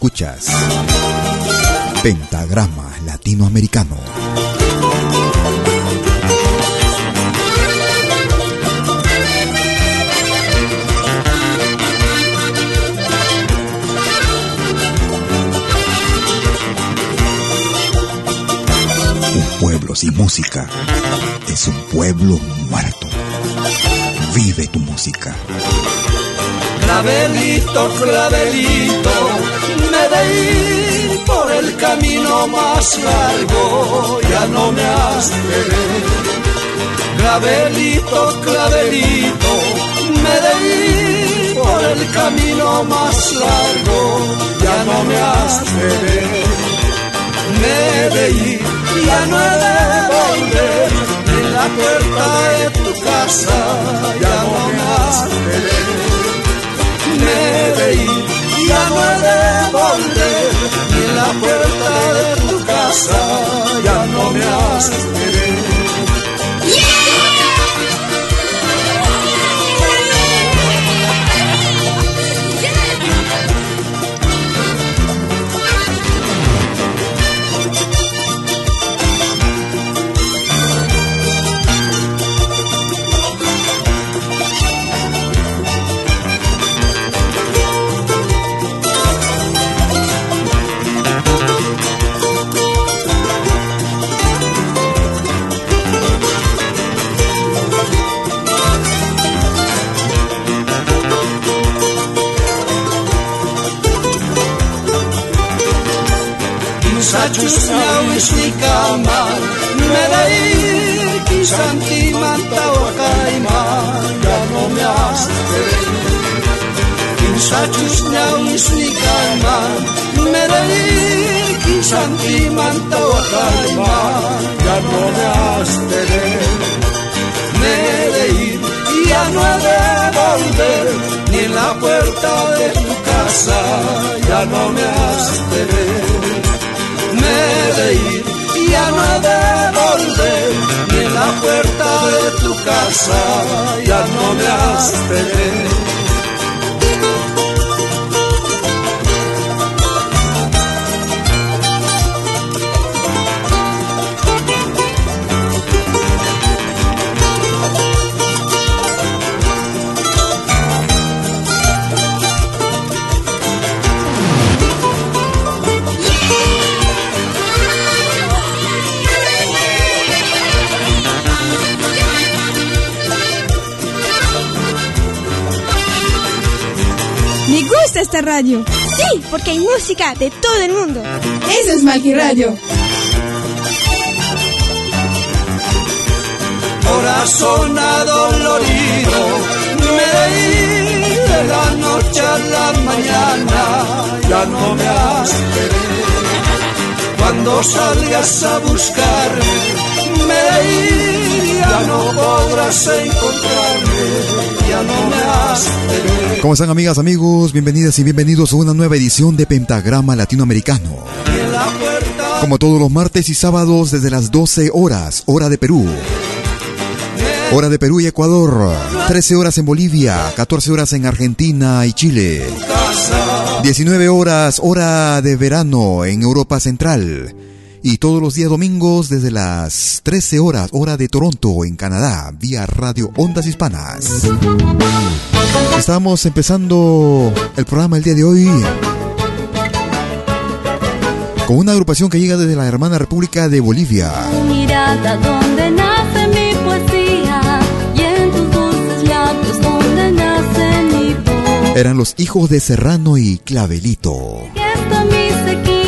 Escuchas Pentagrama Latinoamericano. Un pueblo sin música es un pueblo muerto. Vive tu música. Clavelito, clavelito, me de ir por el camino más largo, ya no me has de ver. Clavelito, clavelito, me de ir por el camino más largo, ya no me has de ver. Me de ir, ya no he de volver, en la puerta de tu casa, ya no me has de me ir, ya no he de volver, ni en la puerta de tu casa ya no me has de. Sachus nauis ni kamal, me da ir, kisanti manta wakaima, ya no me has de Sachus nauis ni kamal, me da ir, kisanti manta wakaima, ya no he de volver, ni en la puerta de tu casa, ya no me has de me de ir ya no he de ni en la puerta de tu casa ya no me has de esta radio. Sí, porque hay música de todo el mundo. Eso es Malqui Radio. Corazón adolorido, me ir de la noche a la mañana, ya no me has ver. Cuando salgas a buscarme, me ir ya no podrás encontrarme, ¿Cómo están amigas, amigos? Bienvenidas y bienvenidos a una nueva edición de Pentagrama Latinoamericano. Como todos los martes y sábados desde las 12 horas, hora de Perú. Hora de Perú y Ecuador, 13 horas en Bolivia, 14 horas en Argentina y Chile, 19 horas hora de verano en Europa Central y todos los días domingos desde las 13 horas hora de Toronto en Canadá vía Radio Ondas Hispanas. Estamos empezando el programa el día de hoy con una agrupación que llega desde la hermana República de Bolivia. Mirada donde nace mi poesía y en tus dulces labios donde nace mi voz. Eran los hijos de Serrano y Clavelito. Que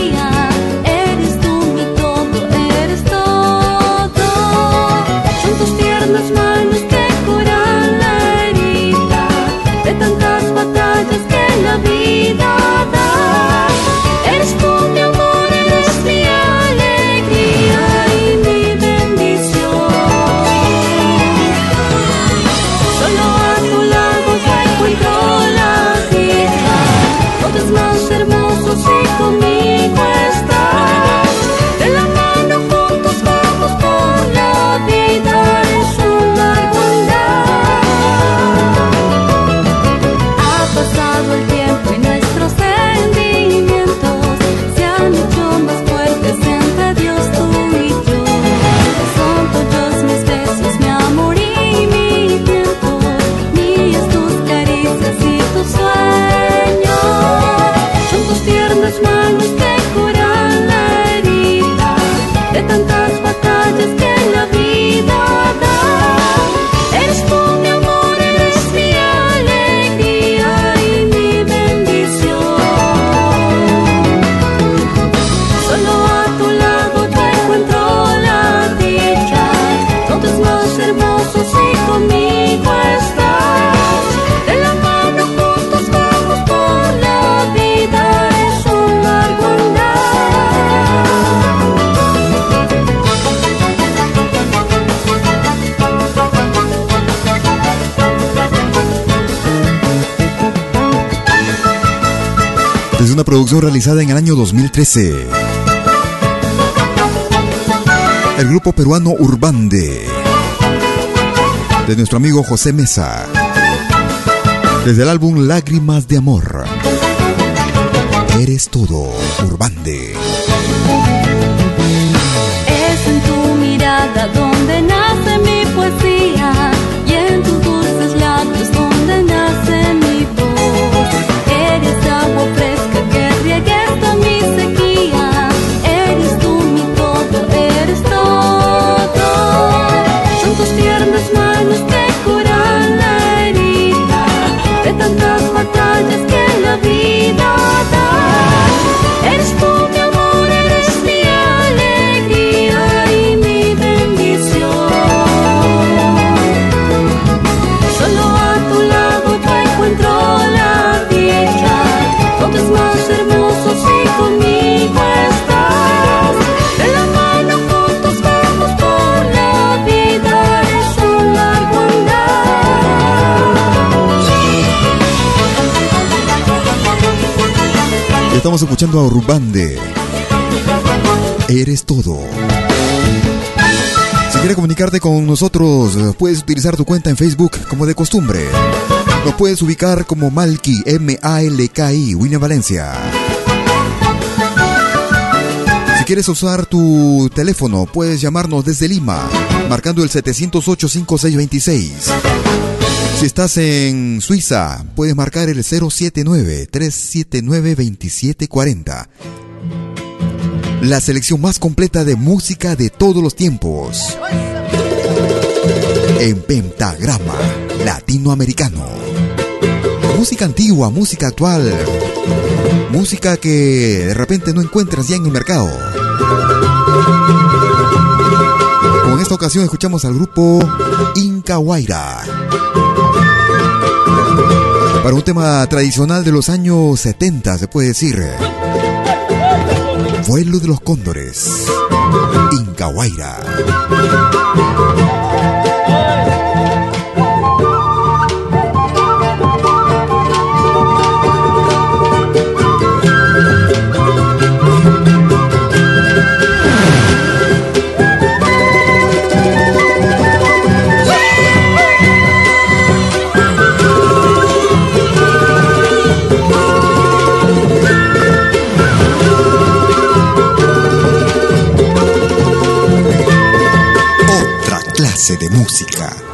producción realizada en el año 2013. El grupo peruano Urbande. De nuestro amigo José Mesa. Desde el álbum Lágrimas de Amor. Eres todo, Urbande. Estamos escuchando a Urbande. Eres todo. Si quieres comunicarte con nosotros, puedes utilizar tu cuenta en Facebook como de costumbre. Nos puedes ubicar como Malki, M-A-L-K-I, William Valencia. Si quieres usar tu teléfono, puedes llamarnos desde Lima, marcando el 708-5626. Si estás en Suiza, puedes marcar el 079-379-2740. La selección más completa de música de todos los tiempos. En pentagrama latinoamericano. Música antigua, música actual. Música que de repente no encuentras ya en el mercado. Con esta ocasión escuchamos al grupo Inca Huayra. Para un tema tradicional de los años 70, se puede decir. Vuelo de los cóndores. Inca de música.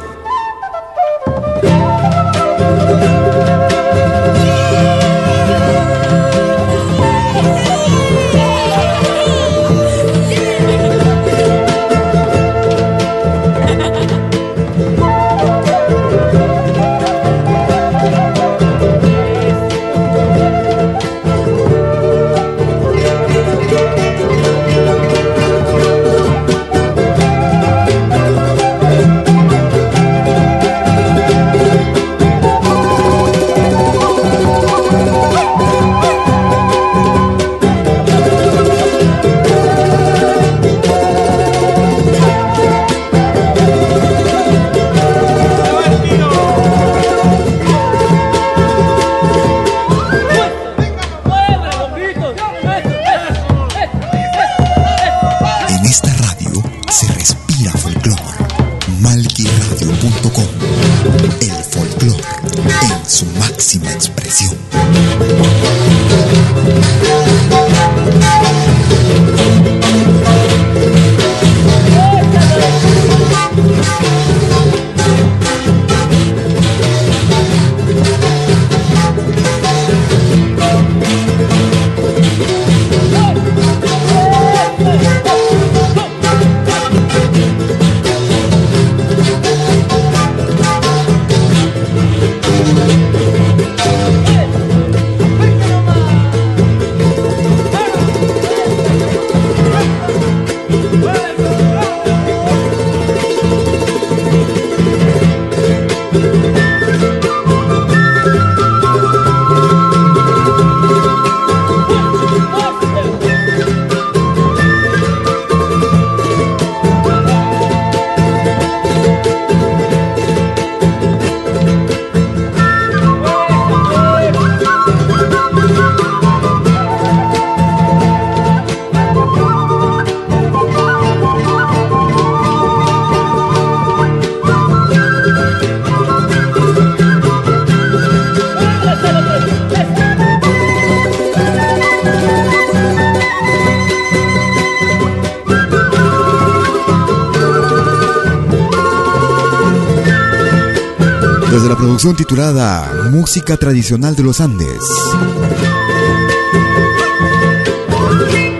Titulada Música Tradicional de los Andes.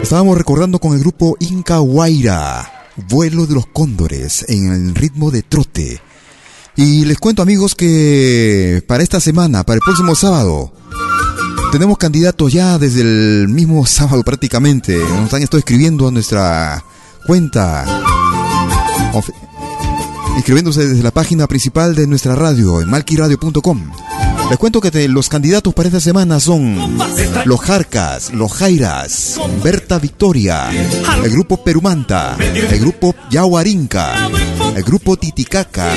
Estábamos recordando con el grupo Inca Guaira, Vuelo de los Cóndores, en el ritmo de trote. Y les cuento amigos que para esta semana, para el próximo sábado, tenemos candidatos ya desde el mismo sábado prácticamente. Nos han estado escribiendo a nuestra cuenta inscribiéndose desde la página principal de nuestra radio en malquiradio.com. Les cuento que los candidatos para esta semana son los Jarcas, los Jairas, Berta Victoria, el grupo Perumanta, el grupo Yahuarinca, el grupo Titicaca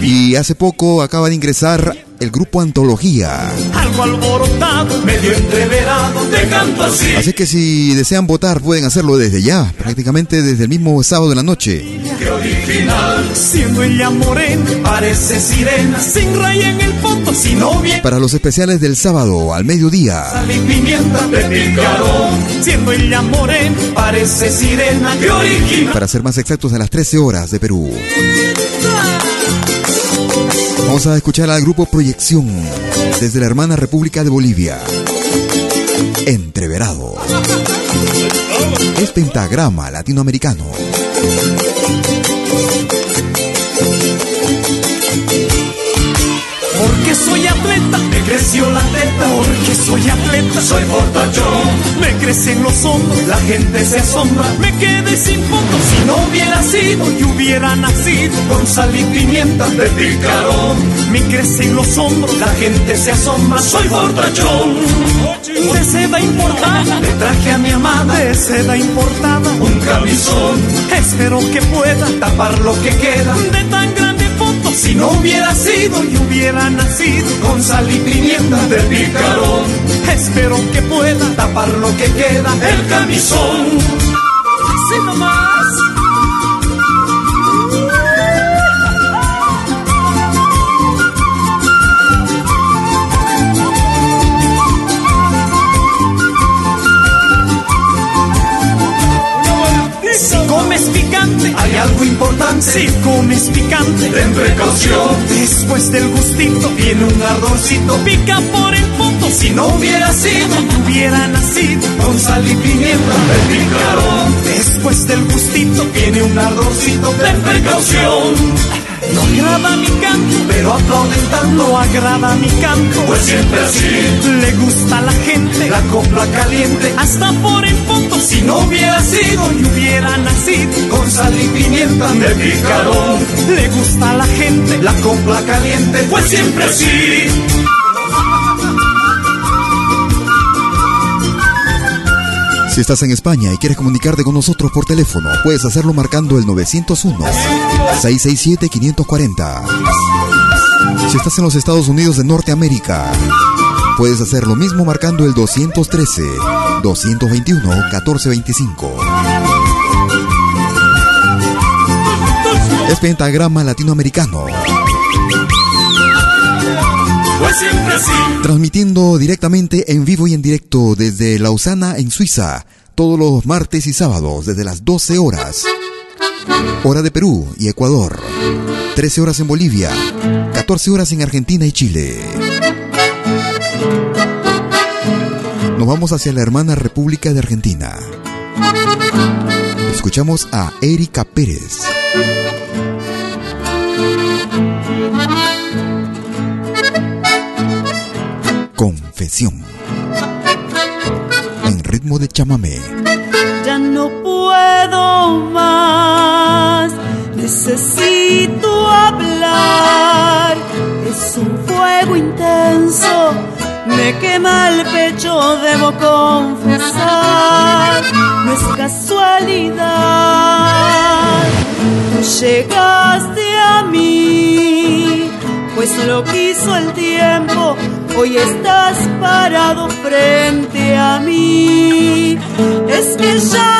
y hace poco acaba de ingresar el grupo Antología. Algo alborotado, medio entreverado, de canto así. Así que si desean votar, pueden hacerlo desde ya, prácticamente desde el mismo sábado de la noche. Qué original, siendo ella morena, parece sirena, sin raya en el fondo, si no viene. Para los especiales del sábado al mediodía. Sal y pimienta de picarón, siendo ella morena, parece sirena, qué original. Para ser más exactos, a las 13 horas de Perú. Vamos a escuchar al grupo Proyección desde la hermana República de Bolivia. Entreverado. Es pentagrama latinoamericano. Porque soy creció la teta. Porque soy atleta, soy fortachón. Me crecen los hombros, la gente se asombra. Me quedé sin fotos si no hubiera sido y hubiera nacido con sal y pimienta de picarón. Me crecen los hombros, la gente se asombra. Soy fortachón. De seda importada, le traje a mi amada. De seda importada, un camisón. Espero que pueda tapar lo que queda de tan grande si no hubiera sido y hubiera nacido con sal y pimienta de picarón, espero que pueda tapar lo que queda el camisón. Sí, nomás. Algo importante. Si comes picante, ten precaución. Después del gustito, viene un ardorcito. Pica por el fondo. Si no hubiera sido, hubiera nacido con sal y pimienta, me picaron. Después del gustito, viene un ardorcito. Ten precaución. No agrada mi canto, pero aplauden tanto. No agrada mi canto, pues siempre así. Le gusta a la gente la copla caliente, hasta por el fondo. Si no hubiera sido y hubiera nacido con sal y pimienta de picarón. Le gusta a la gente la copla caliente, pues siempre así. Si estás en España y quieres comunicarte con nosotros por teléfono, puedes hacerlo marcando el 901-667-540. Si estás en los Estados Unidos de Norteamérica, puedes hacer lo mismo marcando el 213-221-1425. Es Pentagrama Latinoamericano. Transmitiendo directamente en vivo y en directo desde Lausana, en Suiza, todos los martes y sábados desde las 12 horas. Hora de Perú y Ecuador. 13 horas en Bolivia. 14 horas en Argentina y Chile. Nos vamos hacia la hermana República de Argentina. Escuchamos a Erika Pérez. En ritmo de chamamé. Ya no puedo más, necesito hablar. Es un fuego intenso, me quema el pecho, debo confesar. No es casualidad, tú llegaste a mí, pues lo quiso el tiempo hoy estás parado frente a mí. Es que ya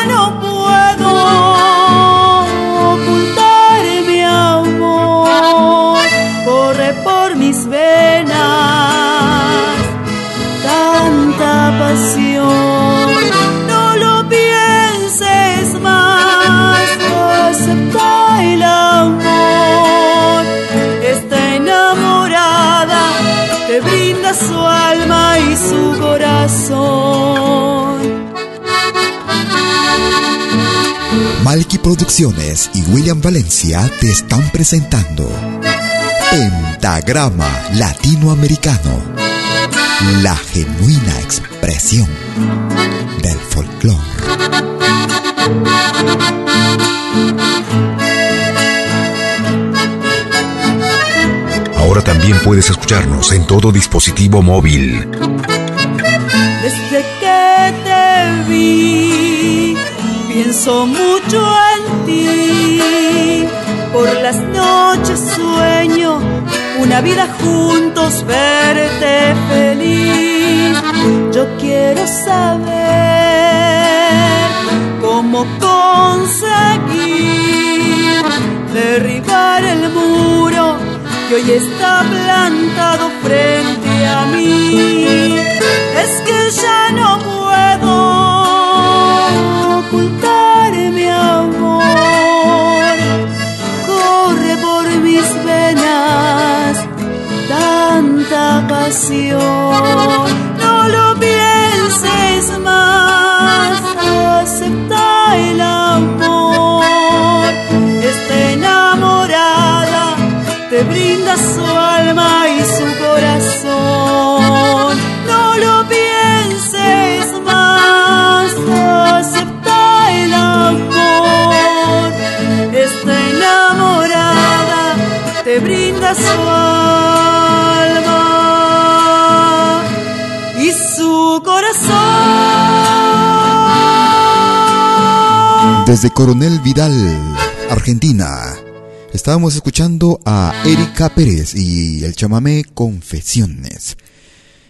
Producciones y William Valencia te están presentando Pentagrama Latinoamericano, la genuina expresión del folclore. Ahora también puedes escucharnos en todo dispositivo móvil. Desde que te vi, pienso mucho en Por las noches sueño una vida juntos, verte feliz. Yo quiero saber cómo conseguir derribar el muro que hoy está plantado frente a mí. Te brinda su alma y su corazón. No lo pienses más, acepta el amor. Está enamorada, te brinda su alma y su corazón. Desde Coronel Vidal, Argentina, estábamos escuchando a Erika Pérez y el chamamé Confesiones.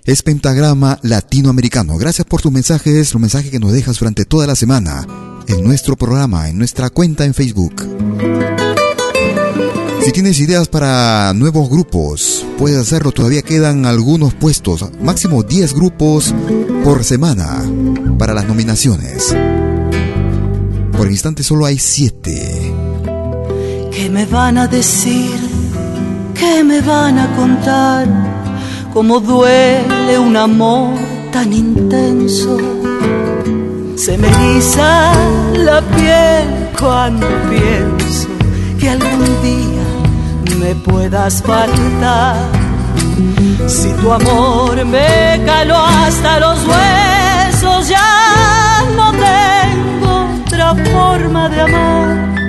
Es Pentagrama Latinoamericano. Gracias por tus mensajes, los mensajes que nos dejas durante toda la semana en nuestro programa, en nuestra cuenta en Facebook. Si tienes ideas para nuevos grupos, puedes hacerlo. Todavía quedan algunos puestos, máximo 10 grupos por semana para las nominaciones. Por el instante solo hay siete. ¿Qué me van a decir? ¿Qué me van a contar? ¿Cómo duele un amor tan intenso? Se me eriza la piel cuando pienso que algún día me puedas faltar. Si tu amor me caló hasta los huesos, ya no tengo otra forma de amar.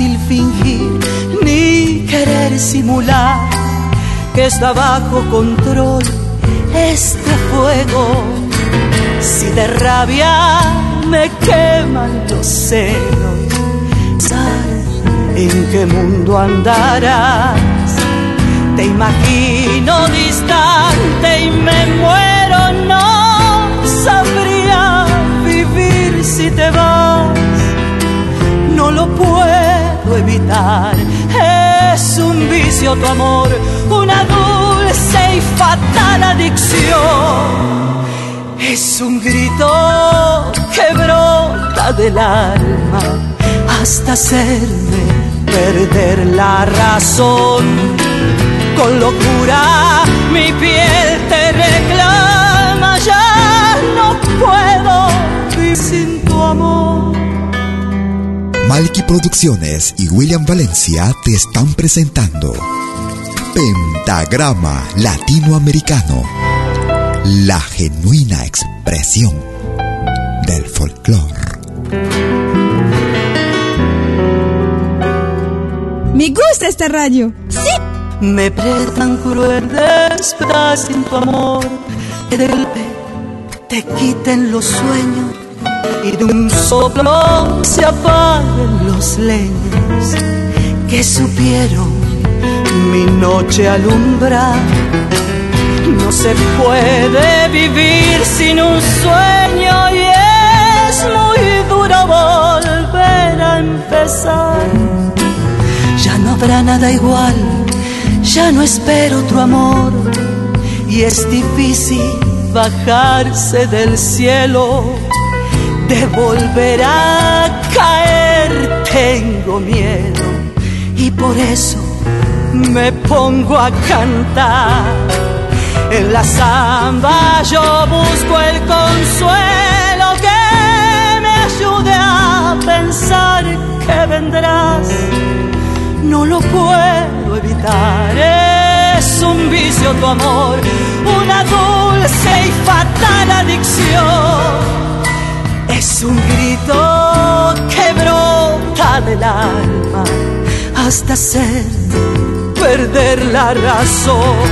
Inútil fingir ni querer simular que está bajo control este fuego. Si de rabia me queman los senos, ¿en qué mundo andarás? Te imagino distante y me muero, no sabría vivir si te vas. No lo puedo evitar, es un vicio tu amor, una dulce y fatal adicción. Es un grito que brota del alma hasta hacerme perder la razón. Con locura mi piel Malky Producciones y William Valencia te están presentando Pentagrama Latinoamericano, la genuina expresión del folclore. Me gusta esta radio. Sí. Me parece tan cruel despertar sin tu amor, que de golpe te quiten los sueños y de un soplo se apaguen los leños que supieron mi noche alumbrar. No se puede vivir sin un sueño y es muy duro volver a empezar. Ya no habrá nada igual, ya no espero otro amor y es difícil bajarse del cielo. De volver a caer tengo miedo y por eso me pongo a cantar. En la samba yo busco el consuelo que me ayude a pensar que vendrás. No lo puedo evitar, es un vicio tu amor, una dulce y fatal adicción. Es un grito que brota del alma hasta hacer perder la razón.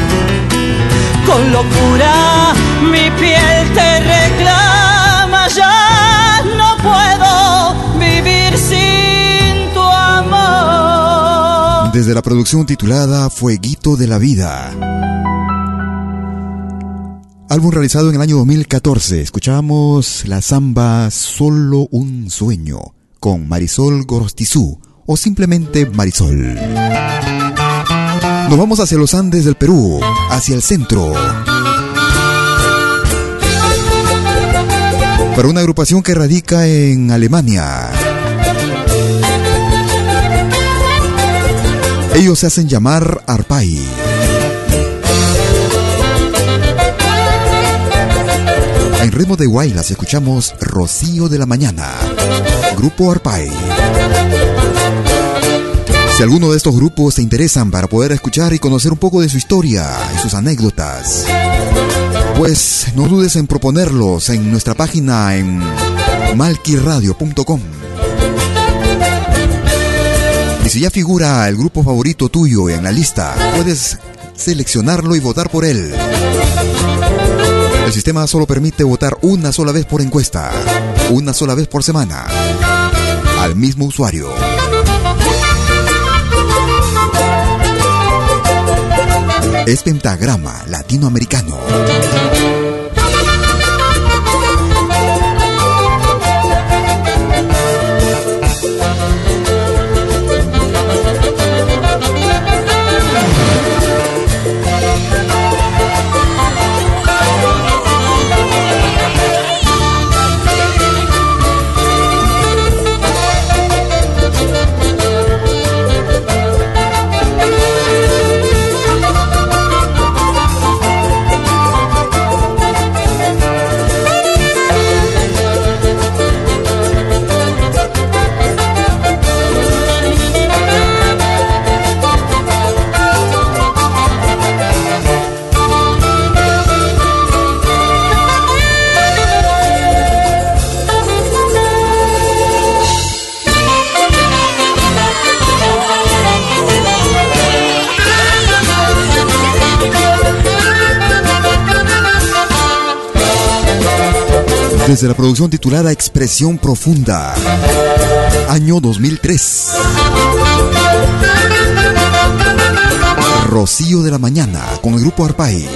Con locura mi piel te reclama, ya no puedo vivir sin tu amor. Desde la producción titulada Fueguito de la Vida. Álbum realizado en el año 2014. Escuchamos la samba Solo un sueño con Marisol Gorostizú o simplemente Marisol. Nos vamos hacia los Andes del Perú, hacia el centro. Para una agrupación que radica en Alemania. Ellos se hacen llamar Arpai. En ritmo de Guaylas escuchamos Rocío de la Mañana, Grupo Arpai. Si alguno de estos grupos te interesan para poder escuchar y conocer un poco de su historia y sus anécdotas, pues no dudes en proponerlos en nuestra página en malquiradio.com. Y si ya figura el grupo favorito tuyo en la lista, puedes seleccionarlo y votar por él. El sistema solo permite votar una sola vez por encuesta, una sola vez por semana, al mismo usuario. Es pentagrama latinoamericano. Desde la producción titulada Expresión Profunda, año 2003. Rocío de la Mañana con el grupo Arpay.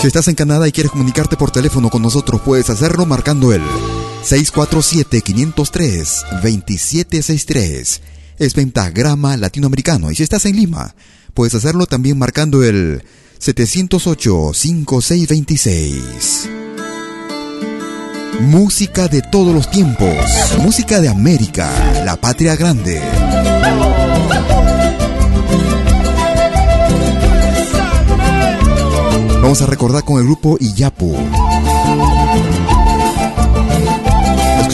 Si estás en Canadá y quieres comunicarte por teléfono con nosotros, puedes hacerlo marcando el 647-503-2763. Es pentagrama latinoamericano. Y si estás en Lima, puedes hacerlo también marcando el 708-5626. Música de todos los tiempos. Música de América, la patria grande. Vamos a recordar con el grupo Iyapu.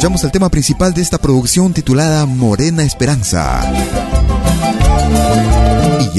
Escuchamos el tema principal de esta producción titulada Morena Esperanza. Y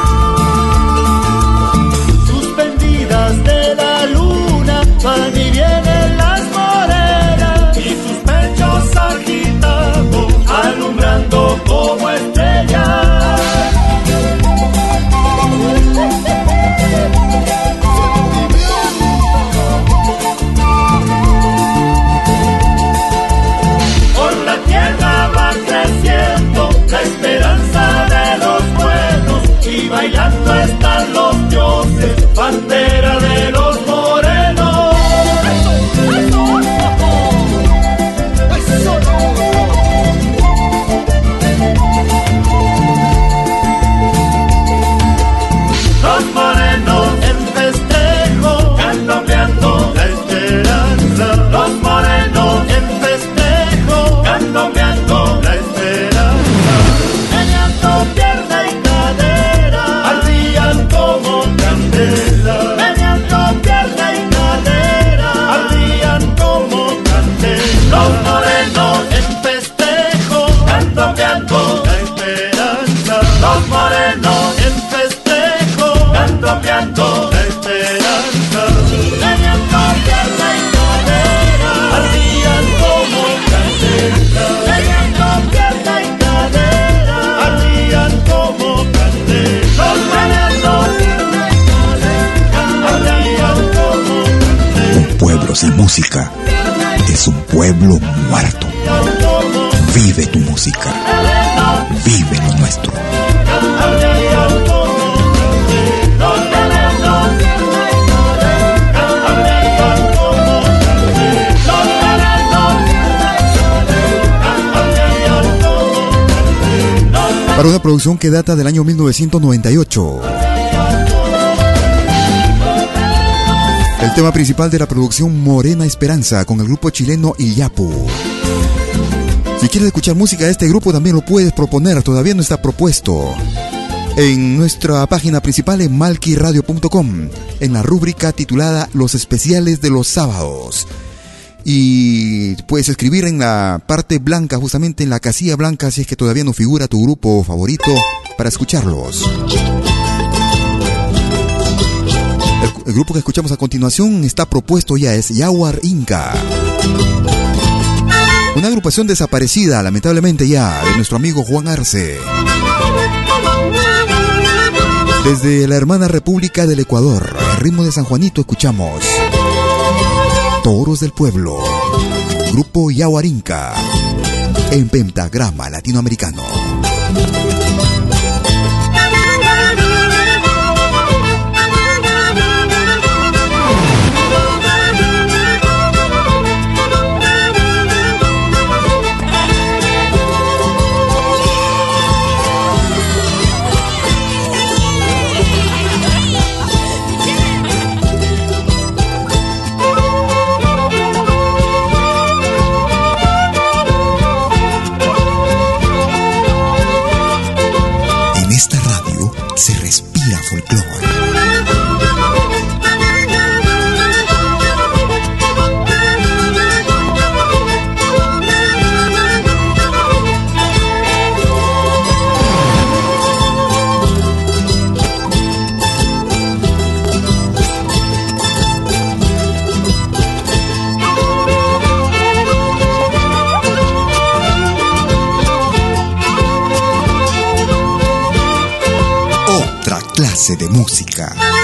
Producción que data del año 1998. El tema principal de la producción Morena Esperanza con el grupo chileno Iyapu. Si quieres escuchar música de este grupo también lo puedes proponer, todavía no está propuesto. En nuestra página principal en malquiradio.com, en la rúbrica titulada Los especiales de los sábados. Y puedes escribir en la parte blanca, justamente en la casilla blanca, si es que todavía no figura tu grupo favorito, para escucharlos. El, el grupo que escuchamos a continuación está propuesto ya, es Yaguar Inca. Una agrupación desaparecida, lamentablemente ya, de nuestro amigo Juan Arce. Desde la hermana República del Ecuador, al ritmo de San Juanito, escuchamos Toros del Pueblo, Grupo Yahuarinca, en pentagrama latinoamericano. De música.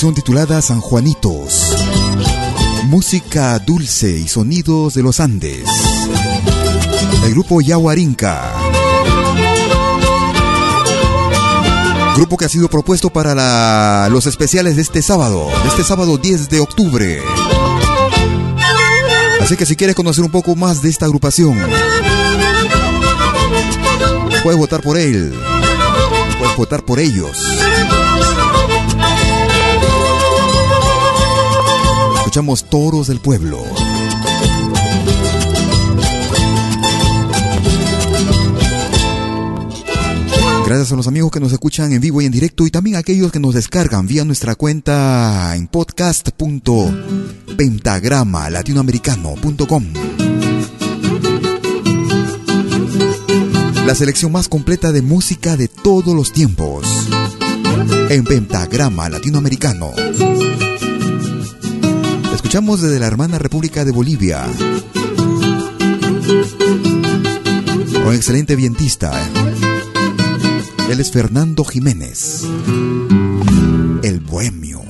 Titulada San Juanitos. Música dulce y sonidos de los Andes. El grupo Yahuarinca. Grupo que ha sido propuesto para los especiales de este sábado, de este sábado 10 de octubre. Así que si quieres conocer un poco más de esta agrupación, puedes votar por él, puedes votar por ellos. Escuchamos Toros del Pueblo. Gracias a los amigos que nos escuchan en vivo y en directo y también a aquellos que nos descargan vía nuestra cuenta en podcast.pentagramalatinoamericano.com. La selección más completa de música de todos los tiempos en Pentagrama Latinoamericano. Escuchamos desde la hermana República de Bolivia. Un excelente vientista. ¿eh? Él es Fernando Jiménez. El bohemio.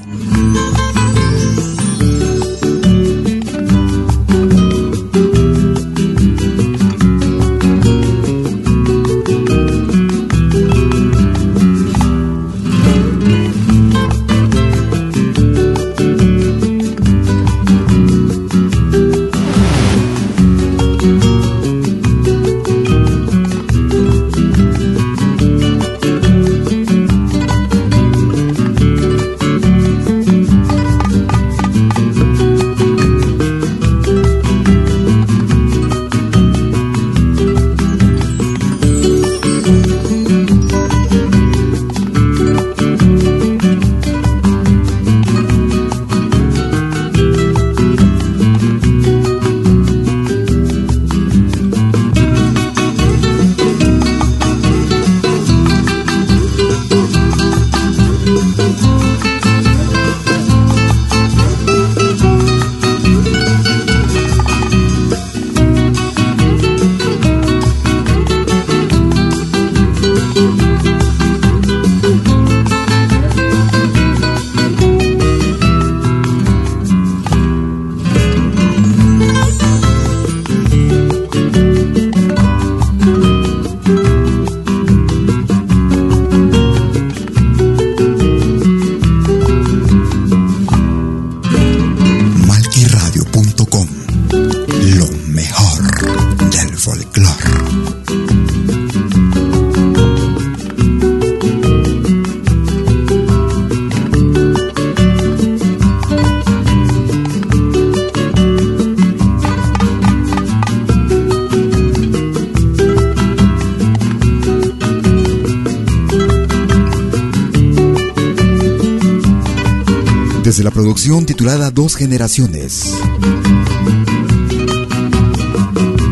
Desde la producción titulada Dos Generaciones.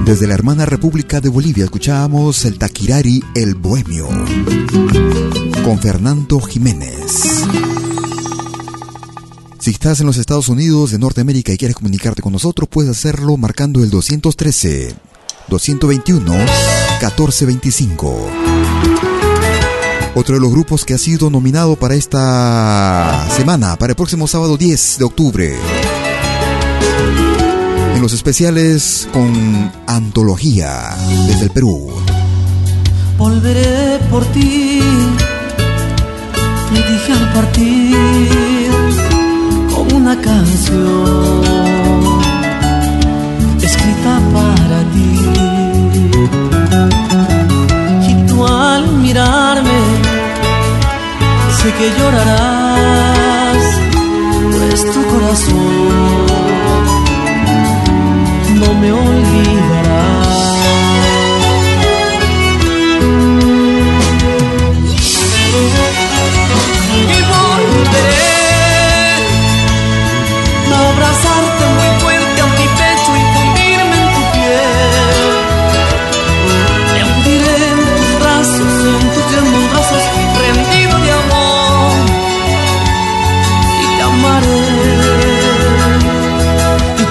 Desde la hermana República de Bolivia escuchábamos el Taquirari El Bohemio con Fernando Jiménez. Si estás en los Estados Unidos de Norteamérica y quieres comunicarte con nosotros, puedes hacerlo marcando el 213 221 1425. Otro de los grupos que ha sido nominado para esta semana, para el próximo sábado 10 de octubre. En los especiales con Antología desde el Perú. Volveré por ti, me dije al partir con una canción escrita para ti. Al mirarme, sé que llorarás, pues tu corazón no me olvidará. Y volveré a abrazarte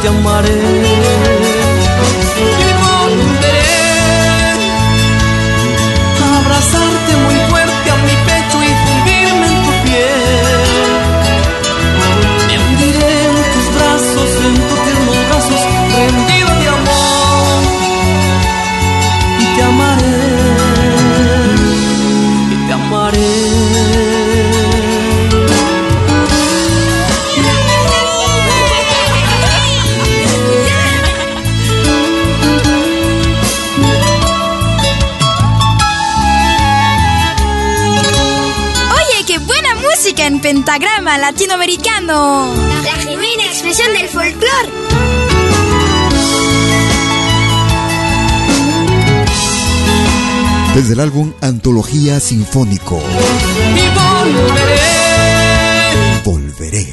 y latinoamericano. La genuina expresión del folclore. Desde el álbum Antología Sinfónico. Y volveré Volveré.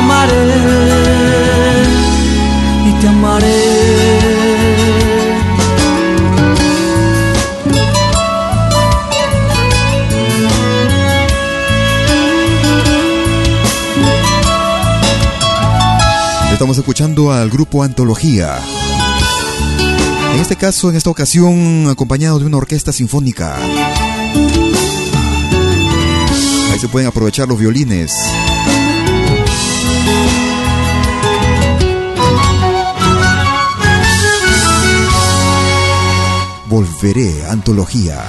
Amaré, y te amaré. Estamos escuchando al grupo Antología. En este caso, en esta ocasión, acompañado de una orquesta sinfónica. Ahí se pueden aprovechar los violines. Volveré, Antología.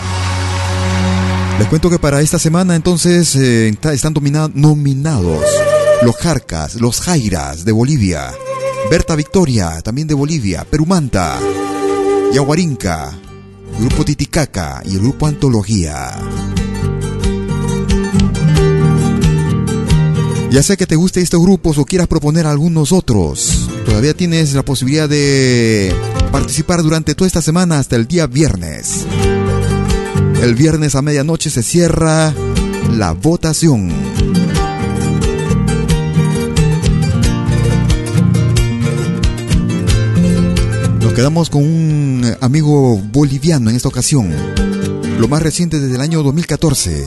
Les cuento que para esta semana entonces eh, está- están nominados los Jarcas, los Jairas de Bolivia, Berta Victoria también de Bolivia, Perumanta, Yaguarinca, Grupo Titicaca y el Grupo Antología. Ya sea que te guste estos grupos o quieras proponer algunos otros, todavía tienes la posibilidad de participar durante toda esta semana hasta el día viernes. El viernes a medianoche se cierra la votación. Nos quedamos con un amigo boliviano en esta ocasión. Lo más reciente desde el año 2014.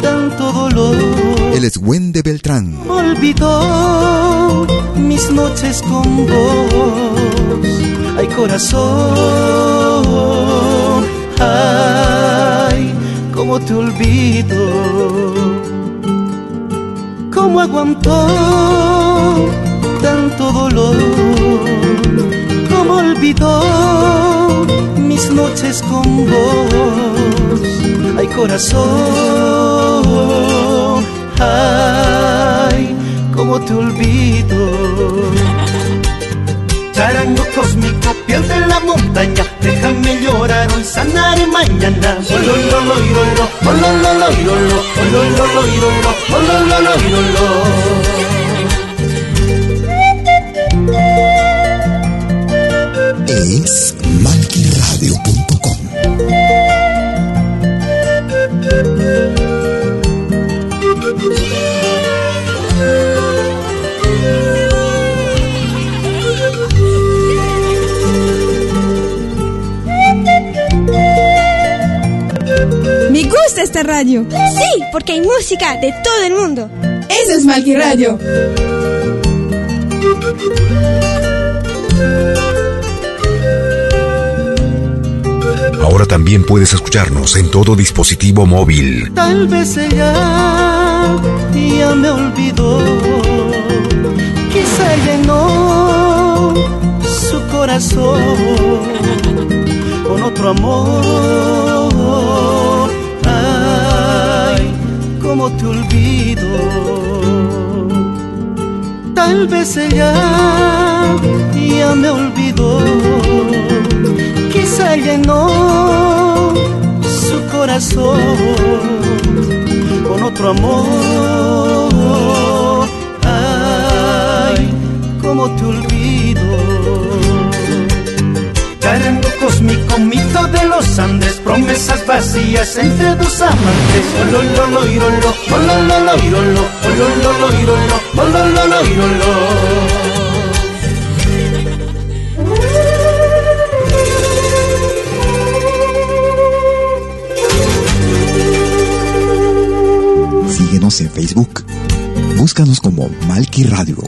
Tanto dolor Él es Wende Beltrán. olvidó mis noches con vos. Ay, corazón, ay, cómo te olvido. ¿Cómo aguantó tanto dolor? ¿Cómo olvidó mis noches? con vos. Ay, corazón, ay, cómo te olvido. Charango cósmico, piel de la montaña, déjame llorar hoy, sanaré mañana. Olololo, irolo, Me gusta esta radio. Sí, porque hay música de todo el mundo. Ese es Malqui Radio. Ahora también puedes escucharnos en todo dispositivo móvil. Tal vez ella ya me olvidó, quizá llenó su corazón con otro amor. Cómo te olvido. Tal vez ella ya me olvidó, quizá llenó su corazón con otro amor. Ay, cómo te olvido. Charango cósmico, mito de los Andes, promesas vacías entre dos amantes. Olololo, irolo, olololo, irolo, olololo, irolo, olololo, irolo. Síguenos en Facebook. Búscanos como Malqui Radio.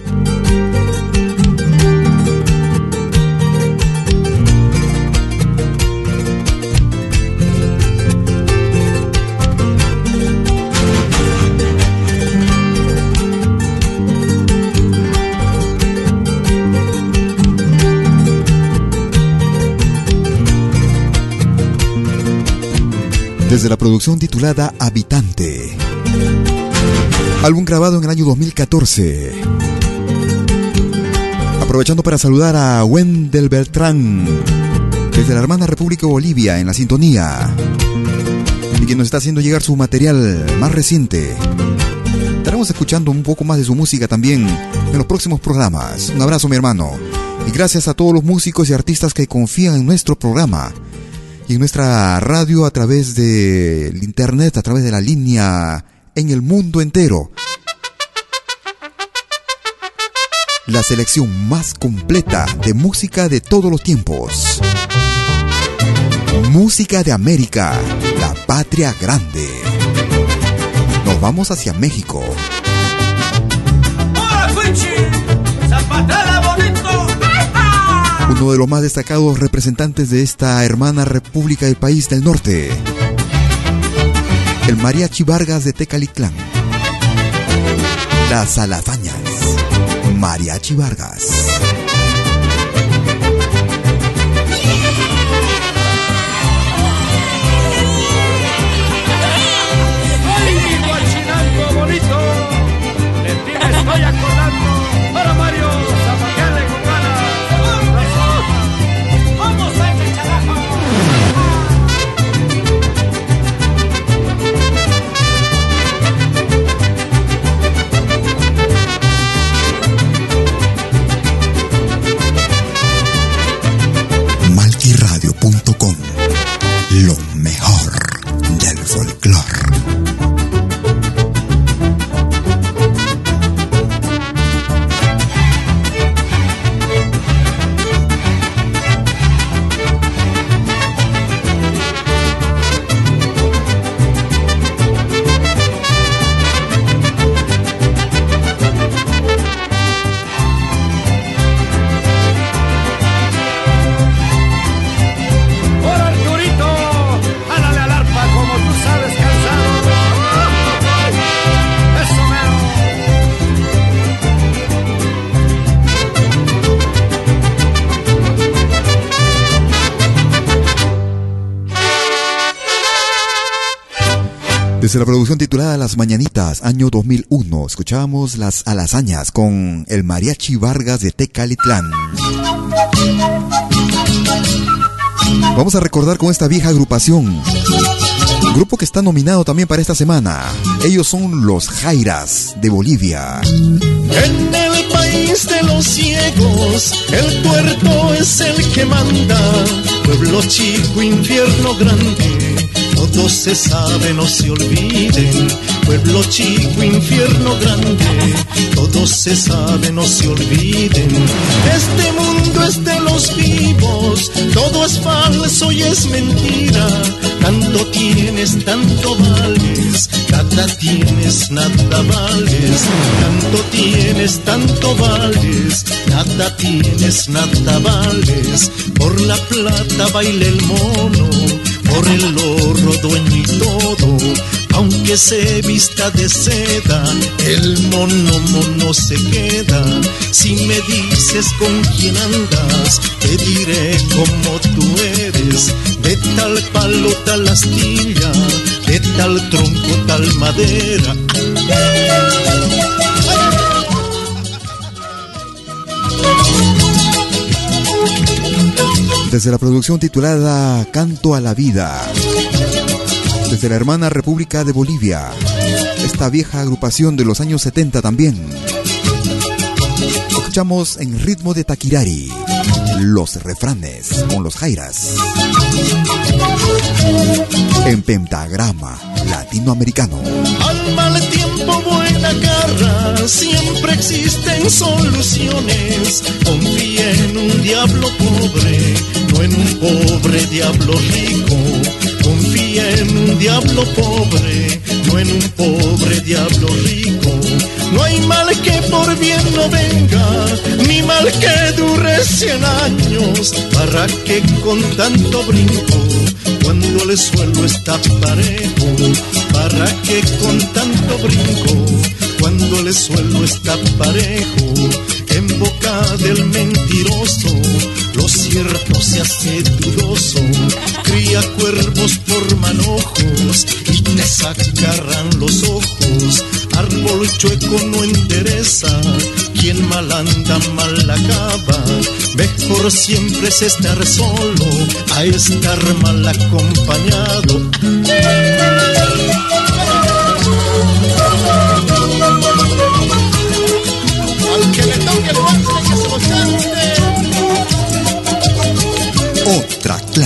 Desde la producción titulada Habitante. Álbum grabado en el año 2014. Aprovechando para saludar a Wendel Beltrán, desde la hermana República Bolivia, en la sintonía. Y que nos está haciendo llegar su material más reciente. Estaremos escuchando un poco más de su música también en los próximos programas. Un abrazo, mi hermano. Y gracias a todos los músicos y artistas que confían en nuestro programa y nuestra radio a través del internet, a través de la línea en el mundo entero. La selección más completa de música de todos los tiempos. Música de América, la patria grande. Nos vamos hacia México. Uno de los más destacados representantes de esta hermana república del país del norte el Mariachi Vargas de Tecalitlán. Las Alafañas. Mariachi Vargas. Desde la producción titulada Las Mañanitas, año 2001, escuchamos las alazañas con el Mariachi Vargas de Tecalitlán. Vamos a recordar con esta vieja agrupación, grupo que está nominado también para esta semana. Ellos son los Jairas de Bolivia. En el país de los ciegos, el puerto es el que manda, pueblo chico, infierno grande todo se sabe, no se olviden. Pueblo chico, infierno grande, todo se sabe, no se olviden. Este mundo es de los vivos, todo es falso y es mentira. Tanto tienes, tanto vales, nada tienes, nada vales. Tanto tienes, tanto vales, nada tienes, nada vales. Por la plata baila el mono por el oro dueño y todo, aunque se vista de seda, el mono mono se queda. Si me dices con quién andas, te diré como tú eres, de tal palo tal astilla, de tal tronco tal madera. Desde la producción titulada Canto a la Vida. Desde la hermana República de Bolivia. Esta vieja agrupación de los años 70 también. Escuchamos en ritmo de Taquirari los refranes con los Jairas. En pentagrama latinoamericano. Al mal tiempo buena garra, siempre existen soluciones. Confía en un diablo pobre, no en un pobre diablo rico. Confía en un diablo pobre, no en un pobre diablo rico. No hay mal que por bien no venga, ni mal que dure cien años, para que con tanto brinco, cuando el suelo está parejo, para que con tanto brinco, cuando el suelo está parejo, en boca del mentiroso, lo cierto se hace dudoso, cría cuervos por manojos y te sacarán los ojos, árbol chueco no endereza, quien mal anda mal acaba, mejor siempre es estar solo a estar mal acompañado.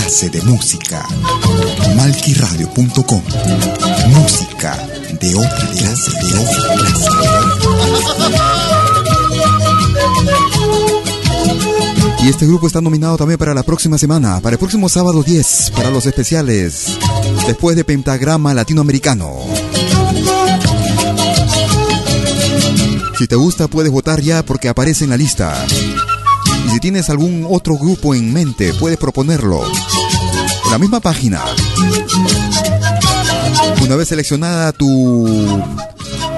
Clase de música. Malquiradio.com. Música de otra clase, de otra clase. Y este grupo está nominado también para la próxima semana, para el próximo sábado 10, para los especiales, después de Pentagrama Latinoamericano. Si te gusta, puedes votar ya porque aparece en la lista. Y si tienes algún otro grupo en mente, puedes proponerlo. En la misma página. Una vez seleccionada tu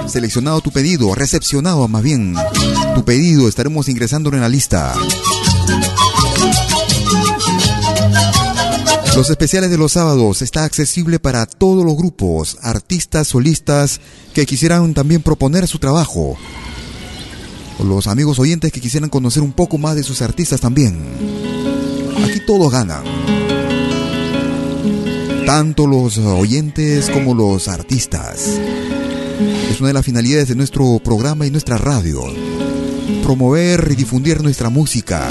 seleccionado tu pedido, recepcionado más bien tu pedido, estaremos ingresándolo en la lista. Los especiales de los sábados está accesible para todos los grupos, artistas, solistas que quisieran también proponer su trabajo. Los amigos oyentes que quisieran conocer un poco más de sus artistas también. Aquí todos ganan. Tanto los oyentes como los artistas. Es una de las finalidades de nuestro programa y nuestra radio. Promover y difundir nuestra música.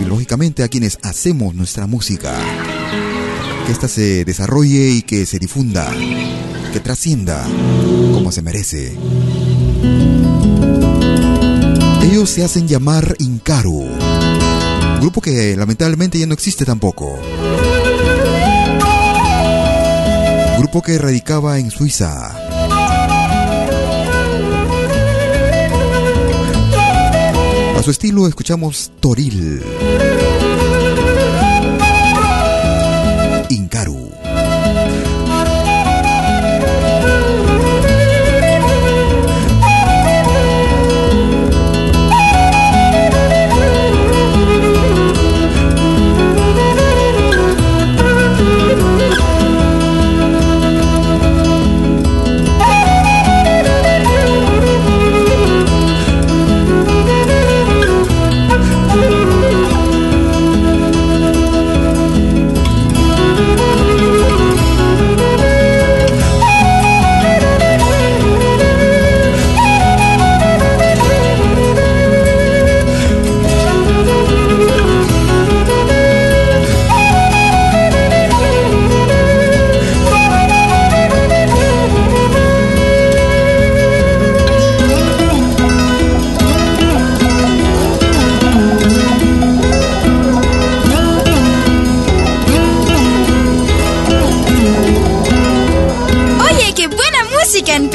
Y lógicamente a quienes hacemos nuestra música. Que ésta se desarrolle y que se difunda. Que trascienda como se merece. Ellos se hacen llamar Incaru. Grupo que lamentablemente ya no existe tampoco. Grupo que radicaba en Suiza. A su estilo escuchamos Toril.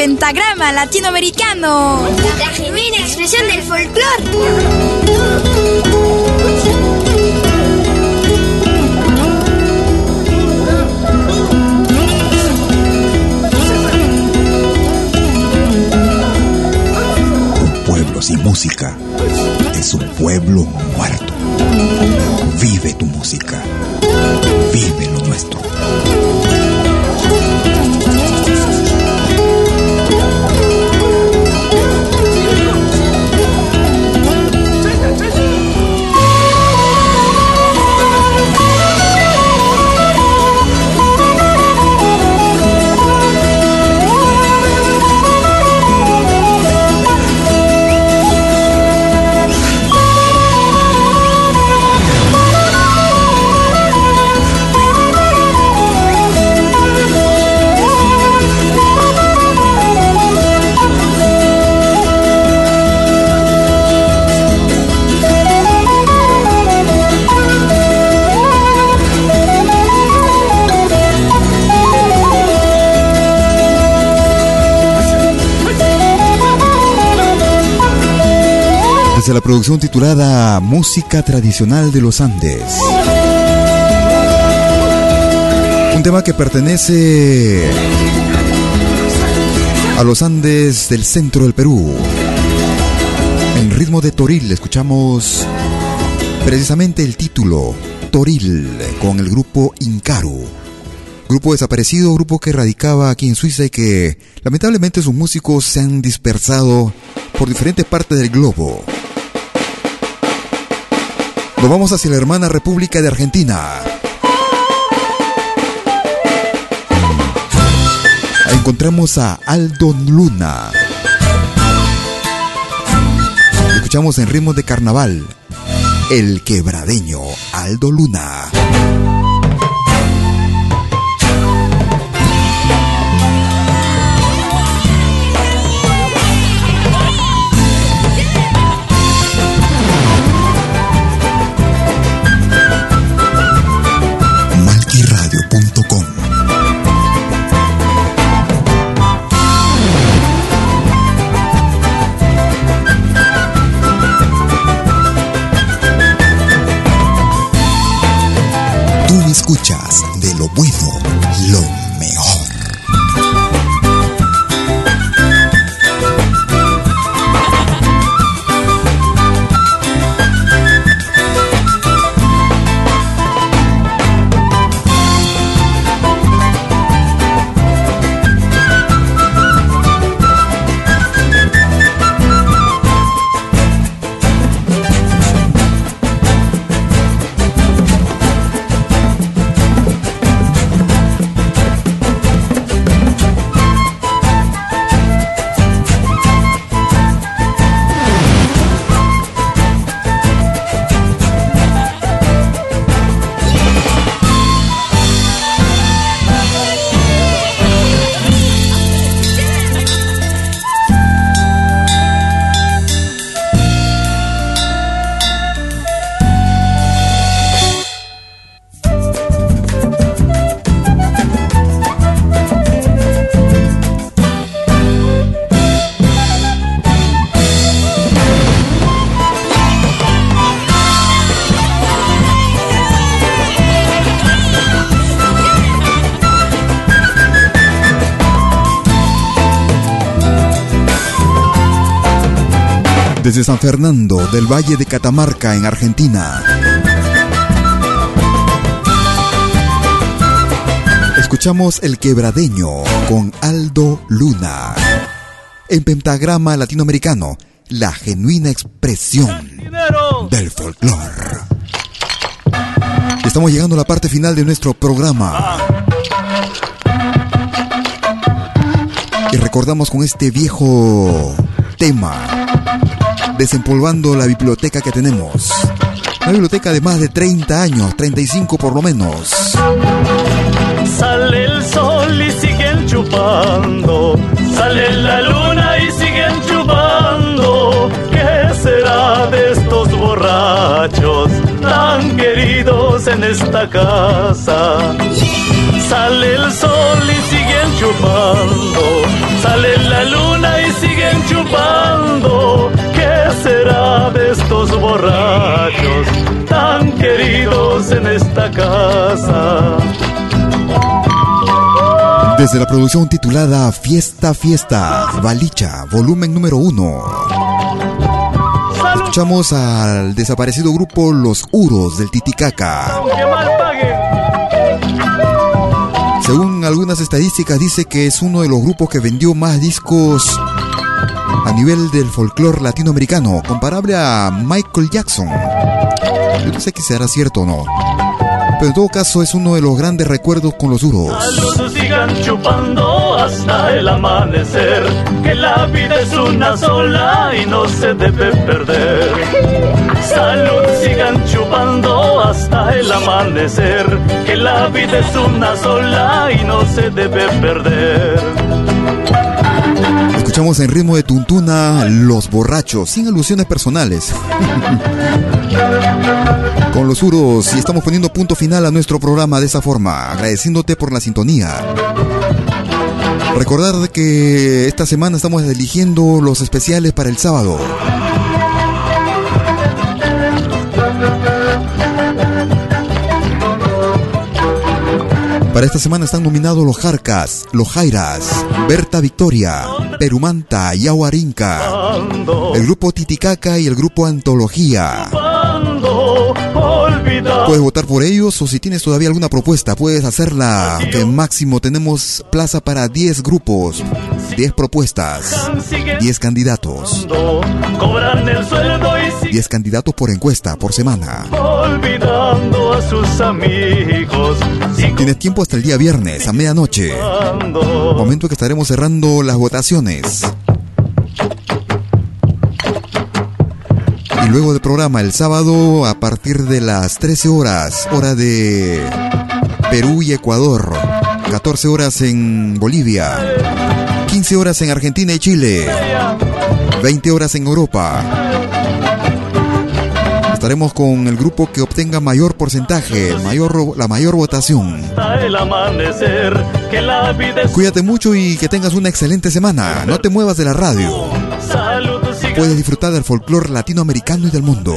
Pentagrama Latinoamericano. La genuina expresión del folclore. Un pueblo sin música es un pueblo muerto. Vive tu música. Vive lo nuestro. Desde la producción titulada Música Tradicional de los Andes. Un tema que pertenece a los Andes del centro del Perú. En ritmo de Toril escuchamos precisamente el título Toril con el grupo Incaru. Grupo desaparecido, grupo que radicaba aquí en Suiza y que lamentablemente sus músicos se han dispersado por diferentes partes del globo. Nos vamos hacia la hermana República de Argentina. Encontramos a Aldo Luna. Escuchamos en ritmos de carnaval. El quebradeño Aldo Luna. Desde San Fernando del Valle de Catamarca en Argentina. Escuchamos El Quebradeño con Aldo Luna. En pentagrama latinoamericano, la genuina expresión del folclore. Estamos llegando a la parte final de nuestro programa. Y recordamos con este viejo tema desempolvando la biblioteca que tenemos. Una biblioteca de más de 30 años, 35 por lo menos. Sale el sol y siguen chupando. Sale la luna y siguen chupando. ¿Qué será de estos borrachos tan queridos en esta casa? Sale el sol y siguen chupando. Sale la luna y siguen chupando. ¿Qué será de estos borrachos tan queridos en esta casa? Desde la producción titulada Fiesta Fiesta, Balicha, volumen número uno. Escuchamos al desaparecido grupo Los Uros del Titicaca. Según algunas estadísticas dice que es uno de los grupos que vendió más discos a nivel del folclore latinoamericano, comparable a Michael Jackson. Yo no sé si será cierto o no. Pero en todo caso es uno de los grandes recuerdos con los duros. Sigan chupando hasta el amanecer, que la vida es una sola y no se debe perder. Salud sigan chupando hasta el amanecer, que la vida es una sola y no se debe perder. Escuchamos en ritmo de tuntuna Los Borrachos, sin alusiones personales. Con los uros y estamos poniendo punto final a nuestro programa de esa forma, agradeciéndote por la sintonía. Recordar que esta semana estamos eligiendo los especiales para el sábado. Para esta semana están nominados los Jarcas, los Jairas, Berta Victoria, Perumanta y Aguarinca, el grupo Titicaca y el grupo Antología. Puedes votar por ellos o si tienes todavía alguna propuesta, puedes hacerla. Que máximo tenemos plaza para 10 grupos, 10 propuestas, 10 candidatos. 10 candidatos por encuesta, por semana. Olvidando a sus amigos. Tienes tiempo hasta el día viernes, a medianoche. Momento que estaremos cerrando las votaciones. Y luego del programa el sábado a partir de las 13 horas, hora de Perú y Ecuador. 14 horas en Bolivia. 15 horas en Argentina y Chile. 20 horas en Europa. Estaremos con el grupo que obtenga mayor porcentaje, mayor, la mayor votación. Cuídate mucho y que tengas una excelente semana. No te muevas de la radio. Puedes disfrutar del folclore latinoamericano y del mundo.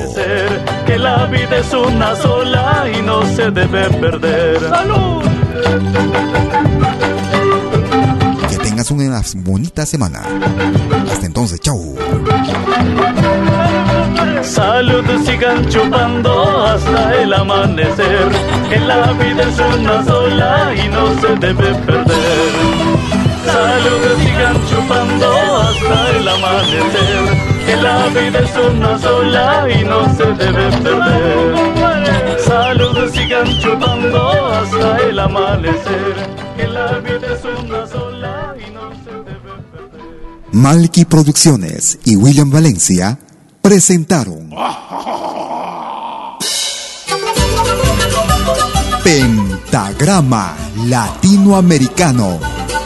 que la vida es una sola y no se debe perder. ¡Salud! Que tengas una bonita semana. Hasta entonces, chau. Salud, sigan chupando hasta el amanecer, que la vida es una sola y no se debe perder. Salud, sigan chupando hasta el amanecer, que la vida es una sola y no se debe perder. Salud, sigan chupando hasta el amanecer, que la vida es una sola y no se debe perder. Malky Producciones y William Valencia presentaron Pentagrama Latinoamericano.